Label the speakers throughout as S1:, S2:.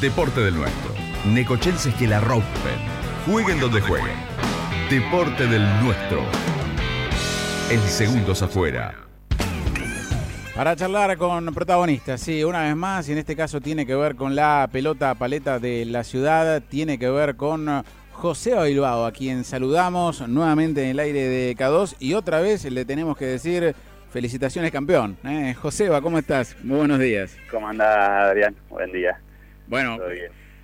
S1: Deporte del nuestro. Necochenses que la rompen. Jueguen donde jueguen. Deporte del nuestro. El segundos afuera.
S2: Para charlar con protagonistas, sí, una vez más, y en este caso tiene que ver con la pelota paleta de la ciudad, tiene que ver con José Bilbao, a quien saludamos nuevamente en el aire de K2 y otra vez le tenemos que decir felicitaciones campeón. ¿eh? Joseba, ¿cómo estás? Muy buenos días.
S3: ¿Cómo andás, Adrián? Buen día.
S2: Bueno,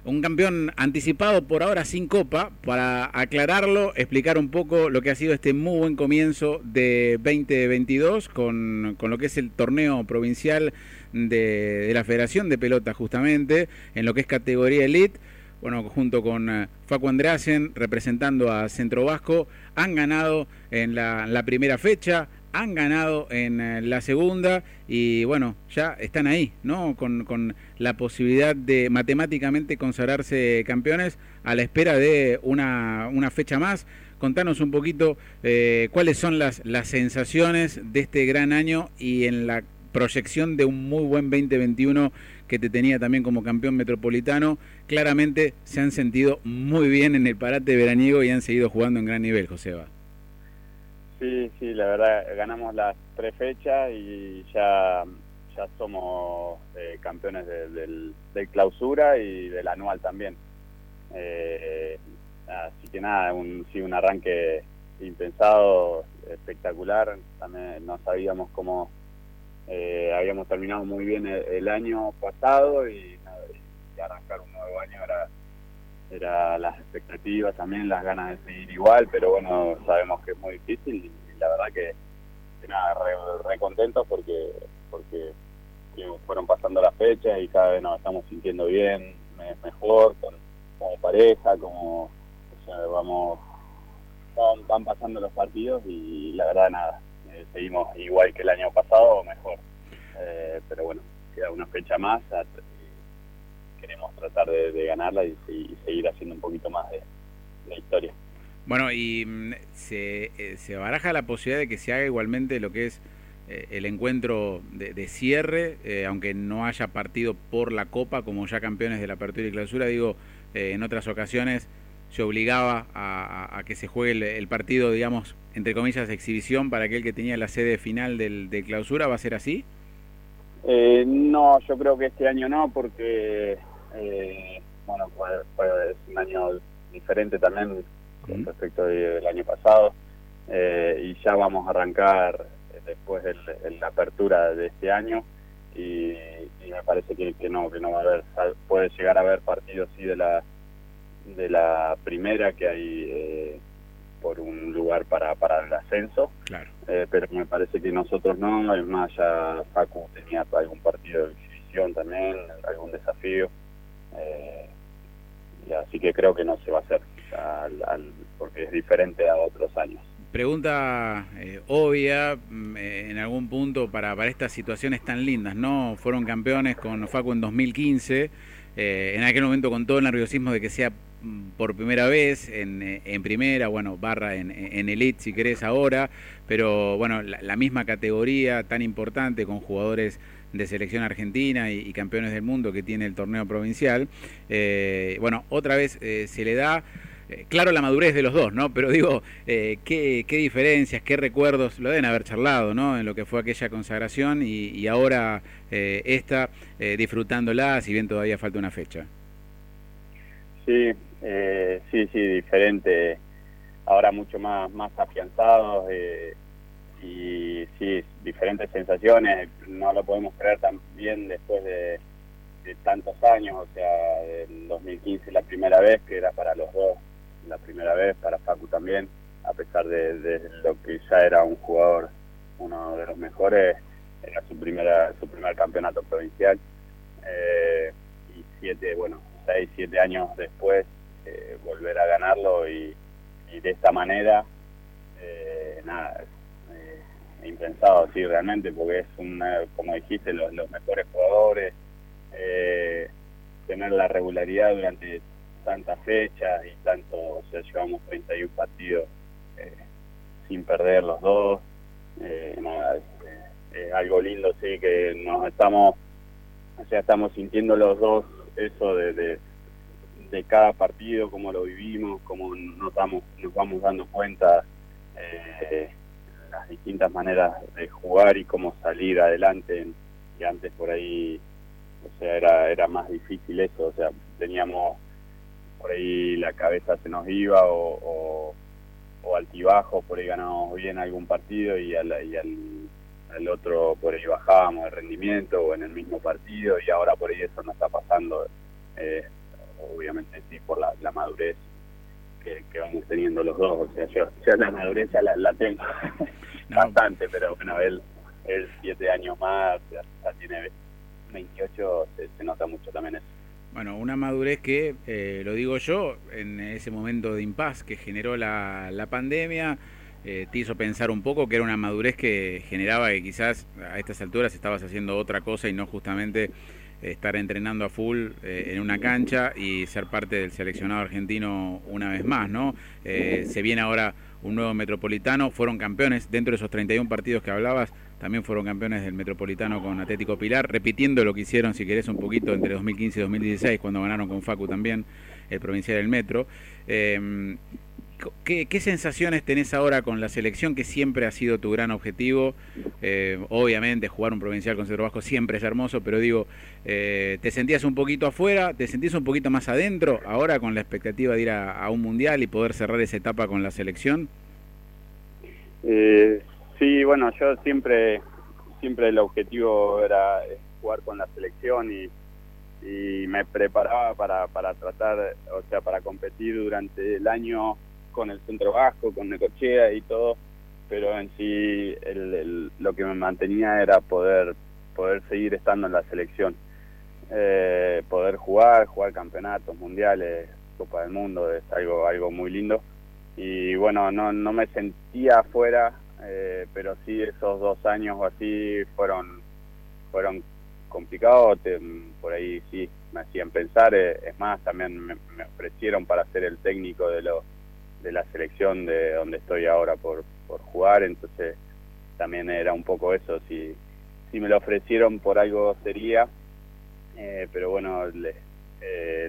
S2: un campeón anticipado por ahora sin copa, para aclararlo, explicar un poco lo que ha sido este muy buen comienzo de 2022 con, con lo que es el torneo provincial de, de la Federación de Pelota justamente, en lo que es categoría elite. Bueno, junto con eh, Facu Andreasen, representando a Centro Vasco, han ganado en la, la primera fecha, han ganado en eh, la segunda y bueno, ya están ahí, ¿no? Con, con, la posibilidad de matemáticamente consagrarse campeones a la espera de una, una fecha más. Contanos un poquito eh, cuáles son las, las sensaciones de este gran año y en la proyección de un muy buen 2021 que te tenía también como campeón metropolitano, claramente se han sentido muy bien en el parate veraniego y han seguido jugando en gran nivel, Joseba.
S3: Sí, sí, la verdad, ganamos las tres fechas y ya, ya somos eh, campeones del, clausura y del anual también. Eh, así que nada, un, sí, un arranque impensado, espectacular. También no sabíamos cómo eh, habíamos terminado muy bien el, año pasado y, arrancar un nuevo año era, era las expectativas también, las ganas de seguir igual, pero bueno, sabemos que es muy difícil y, la verdad que, nada, re, contentos porque, porque fueron pasando las fechas y cada vez nos estamos sintiendo bien, mejor, como pareja, como o sea, vamos, van pasando los partidos y la verdad nada, eh, seguimos igual que el año pasado o mejor. Eh, pero bueno, queda una fecha más. Queremos tratar de, ganarla y, seguir haciendo un poquito más de, la historia.
S2: Bueno, y mm, se, eh, se baraja la posibilidad de que se haga igualmente lo que es el encuentro de, cierre, aunque no haya partido por la Copa como ya campeones de la apertura y clausura, digo, en otras ocasiones se obligaba a, que se juegue el, partido, digamos, entre comillas, de exhibición para aquel que tenía la sede final del, de clausura. ¿Va a ser así?
S3: Eh, no, yo creo que este año no, porque, eh, bueno, fue, un año diferente también con respecto del año pasado. Eh, y ya vamos a arrancar después de la apertura de este año. Y, me parece que, que, no, que no va a haber, puede llegar a haber partidos sí de la de la primera que hay eh, por un lugar para, para el ascenso,
S2: claro.
S3: Eh, pero me parece que nosotros no, es más, ya Facu tenía algún partido de exhibición también, algún desafío, eh, así que creo que no se va a hacer, porque es diferente a otros años.
S2: Pregunta obvia, mm, en algún punto, para, para estas situaciones tan lindas, ¿no? Fueron campeones con Facu en 2015, en aquel momento con todo el nerviosismo de que sea por primera vez en, eh, en primera, bueno, barra en, en, elite si querés ahora, pero bueno, la, misma categoría tan importante con jugadores de selección argentina y, campeones del mundo que tiene el torneo provincial. Eh, bueno, otra vez eh, se le da, claro, la madurez de los dos, ¿no? Pero digo, ¿qué, ¿qué, diferencias, qué recuerdos, lo deben haber charlado, ¿no? En lo que fue aquella consagración y, ahora esta, disfrutándola, si bien todavía falta una fecha.
S3: Sí, eh, sí, sí, diferente. Ahora mucho más, más afianzados eh, y sí, diferentes sensaciones. No lo podemos creer tan bien después de, tantos años. O sea, el 2015 la primera vez, que era para los dos la primera vez, para Facu también, a pesar de, lo que ya era un jugador, uno de los mejores, era su primera su primer campeonato provincial. Eh, y siete, bueno, seis, siete años después eh, volver a ganarlo y, de esta manera, eh, nada, impensado, sí, realmente, porque es, una, como dijiste, los, mejores jugadores, tener la regularidad durante tantas fechas y tanto, o sea, llevamos 31 partidos sin perder los dos, nada, es, algo lindo, sí, que nos estamos, o sea, estamos sintiendo los dos eso de, de, cada partido, cómo lo vivimos, cómo nos, damos, nos vamos dando cuenta eh, las distintas maneras de jugar y cómo salir adelante, que antes por ahí, o sea, era, era más difícil eso, o sea, teníamos por ahí la cabeza se nos iba o, o, altibajo, por ahí ganábamos bien algún partido y al, y al, otro por ahí bajábamos de rendimiento o en el mismo partido y ahora por ahí eso no está pasando, eh, obviamente sí, por la, madurez que, vamos teniendo los dos, o sea, yo ya la madurez ya la, tengo bastante, pero bueno, él, él siete años más, ya, tiene 28, se nota mucho también eso.
S2: Bueno, una madurez que, eh, lo digo yo, en ese momento de impas que generó la, la pandemia, eh, te hizo pensar un poco que era una madurez que generaba que quizás a estas alturas estabas haciendo otra cosa y no justamente estar entrenando a full eh, en una cancha y ser parte del seleccionado argentino una vez más, ¿no? se viene ahora un nuevo metropolitano, fueron campeones dentro de esos 31 partidos que hablabas, también fueron campeones del Metropolitano con Atlético Pilar, repitiendo lo que hicieron, si querés, un poquito entre 2015 y 2016, cuando ganaron con Facu también el provincial del Metro. Em, ¿qué, sensaciones tenés ahora con la selección, que siempre ha sido tu gran objetivo? Eh, obviamente, jugar un provincial con Centro Vasco siempre es hermoso, pero digo, eh, ¿te sentías un poquito afuera? ¿Te sentís un poquito más adentro ahora con la expectativa de ir a, un mundial y poder cerrar esa etapa con la selección?
S3: Eh, Sí, bueno, yo siempre, siempre el objetivo era jugar con la selección y, me preparaba para, para tratar, o sea, para competir durante el año con el Centro Vasco, con Necochea y todo, pero en sí lo que me mantenía era poder, poder seguir estando en la selección, eh, poder jugar, jugar campeonatos mundiales, Copa del Mundo, es algo, algo muy lindo. Y bueno, no, no me sentía afuera eh, pero sí esos dos años o así fueron fueron complicados, por ahí sí me hacían pensar, eh, es más, también me, ofrecieron para ser el técnico de lo de la selección de donde estoy ahora por, por jugar, entonces también era un poco eso, si, si me lo ofrecieron por algo sería, eh, pero bueno, les,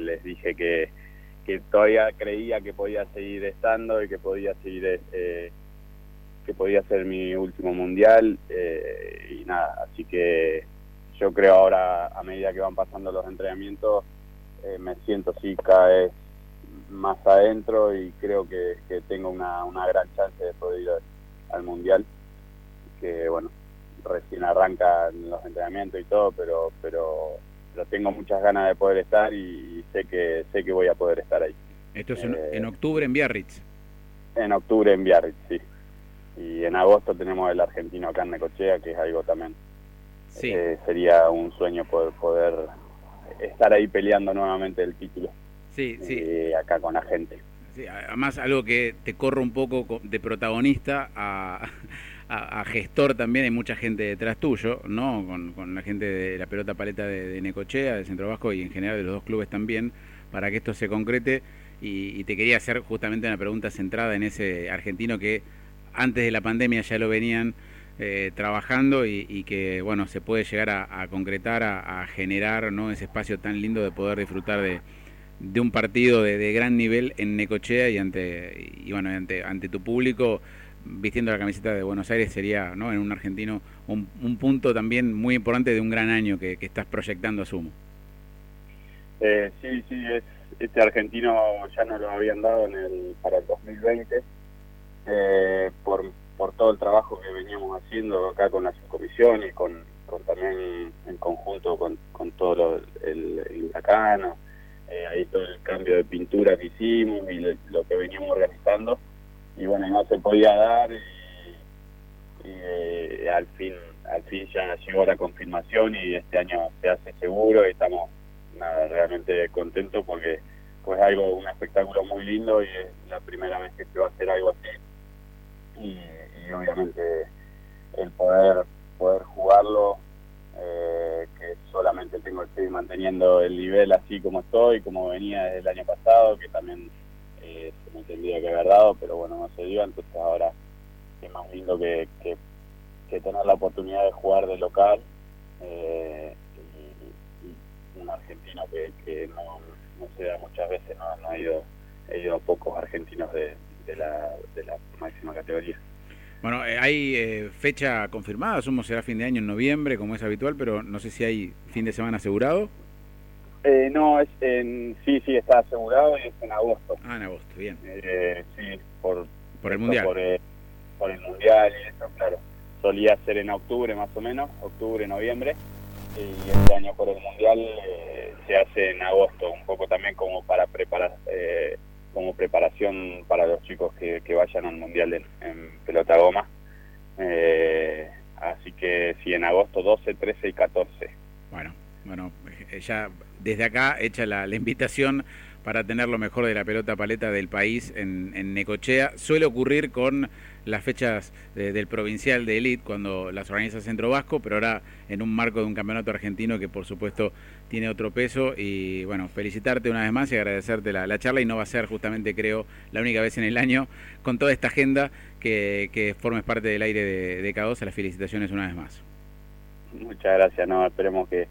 S3: les dije que, que todavía creía que podía seguir estando y que podía seguir eh, que podía ser mi último mundial eh, y nada, así que yo creo ahora a medida que van pasando los entrenamientos eh, me siento sí cada vez más adentro y creo que, tengo una, una, gran chance de poder ir al mundial que bueno recién arranca los entrenamientos y todo pero pero pero tengo muchas ganas de poder estar y, sé que sé que voy a poder estar ahí
S2: esto es en, eh, en octubre en Biarritz
S3: en octubre en Biarritz sí y en agosto tenemos el argentino acá en Necochea, que es algo también. Eh, sería un sueño poder, poder estar ahí peleando nuevamente el título.
S2: Sí, sí.
S3: Eh, acá con la gente.
S2: Sí, además, algo que te corre un poco de protagonista a, a, gestor también, hay mucha gente detrás tuyo, ¿no? Con, con la gente de la pelota paleta de, Necochea, de Centro Vasco y en general de los dos clubes también, para que esto se concrete. Y, y te quería hacer justamente una pregunta centrada en ese argentino que antes de la pandemia ya lo venían eh, trabajando y, que bueno se puede llegar a, concretar, a, generar ¿no? ese espacio tan lindo de poder disfrutar de, de un partido de, gran nivel en Necochea y ante y bueno ante, ante tu público vistiendo la camiseta de Buenos Aires sería ¿no? en un argentino un, punto también muy importante de un gran año que, estás proyectando asumo.
S3: Eh, sí, sí, es, este argentino ya nos lo habían dado en el, para el 2020 eh, por, por todo el trabajo que veníamos haciendo acá con la subcomisión y con, también en conjunto con, con todo lo, el, el cambio de pintura que hicimos y lo que veníamos organizando. Y bueno, no se podía dar y, eh, al fin al fin ya llegó la confirmación y este año se hace seguro y estamos realmente contentos porque pues algo un espectáculo muy lindo y es la primera vez que se va a hacer algo así y, obviamente el poder poder jugarlo eh, tengo que seguir manteniendo el nivel así como estoy como venía desde el año pasado que también eh, se me tendría que haber dado pero bueno no se dio entonces ahora es más lindo que, que, tener la oportunidad de jugar de local eh, y, un argentino que, no, se da muchas veces, no, no he, ido, he ido a pocos argentinos de, la, de la máxima categoría.
S2: Bueno, eh, hay eh, fecha confirmada, sumo será fin de año en noviembre, como es habitual, pero no sé si hay fin de semana asegurado.
S3: Eh, no, es en, sí, sí, está asegurado y es en agosto.
S2: Ah, en agosto, bien.
S3: sí, por,
S2: por el Mundial.
S3: Por, el Mundial y eso, claro. Solía ser en octubre más o menos, octubre, noviembre, y este año por el Mundial se hace en agosto, un poco también como para preparar como preparación para los chicos que, vayan al Mundial en, pelota goma. Eh, así que sí, en agosto 12, 13 y 14.
S2: Bueno, bueno, eh, ya desde acá hecha la, invitación para tener lo mejor de la pelota paleta del país en, en Necochea. Suele ocurrir con las fechas del provincial de elite cuando las organiza Centro Vasco, pero ahora en un marco de un campeonato argentino que por supuesto tiene otro peso y bueno, felicitarte una vez más y agradecerte la, charla y no va a ser justamente creo la única vez en el año con toda esta agenda que, que formes parte del aire de, de K2, las felicitaciones una vez más.
S3: Muchas gracias, no, esperemos que,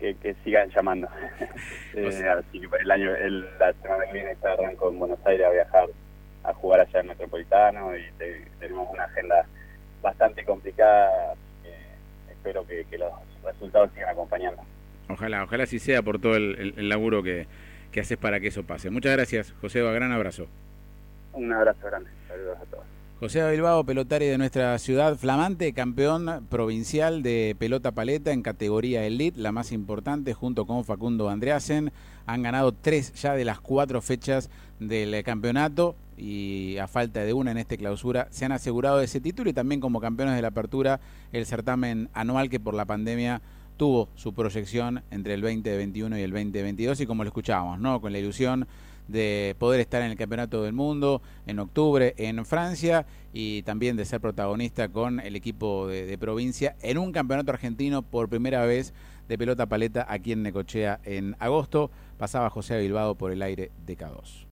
S3: que, sigan llamando. eh, así que el año, el, la semana que viene está arranco en Buenos Aires a viajar a jugar allá en Metropolitano y tenemos una agenda bastante complicada. espero que, los resultados sigan acompañando.
S2: Ojalá, ojalá así sea por todo el, laburo que, que, haces para que eso pase. Muchas gracias, José. Un gran abrazo.
S3: Un abrazo grande. Saludos a todos.
S2: José Bilbao, pelotario de nuestra ciudad, flamante campeón provincial de pelota paleta en categoría elite, la más importante, junto con Facundo Andreasen. Han ganado tres ya de las cuatro fechas del campeonato y a falta de una en esta clausura se han asegurado ese título y también como campeones de la apertura el certamen anual que por la pandemia tuvo su proyección entre el 2021 y el 2022 y como lo escuchábamos, ¿no? Con la ilusión de poder estar en el Campeonato del Mundo en octubre en Francia y también de ser protagonista con el equipo de, provincia en un campeonato argentino por primera vez de pelota paleta aquí en Necochea en agosto. Pasaba José Bilbao por el aire de K2.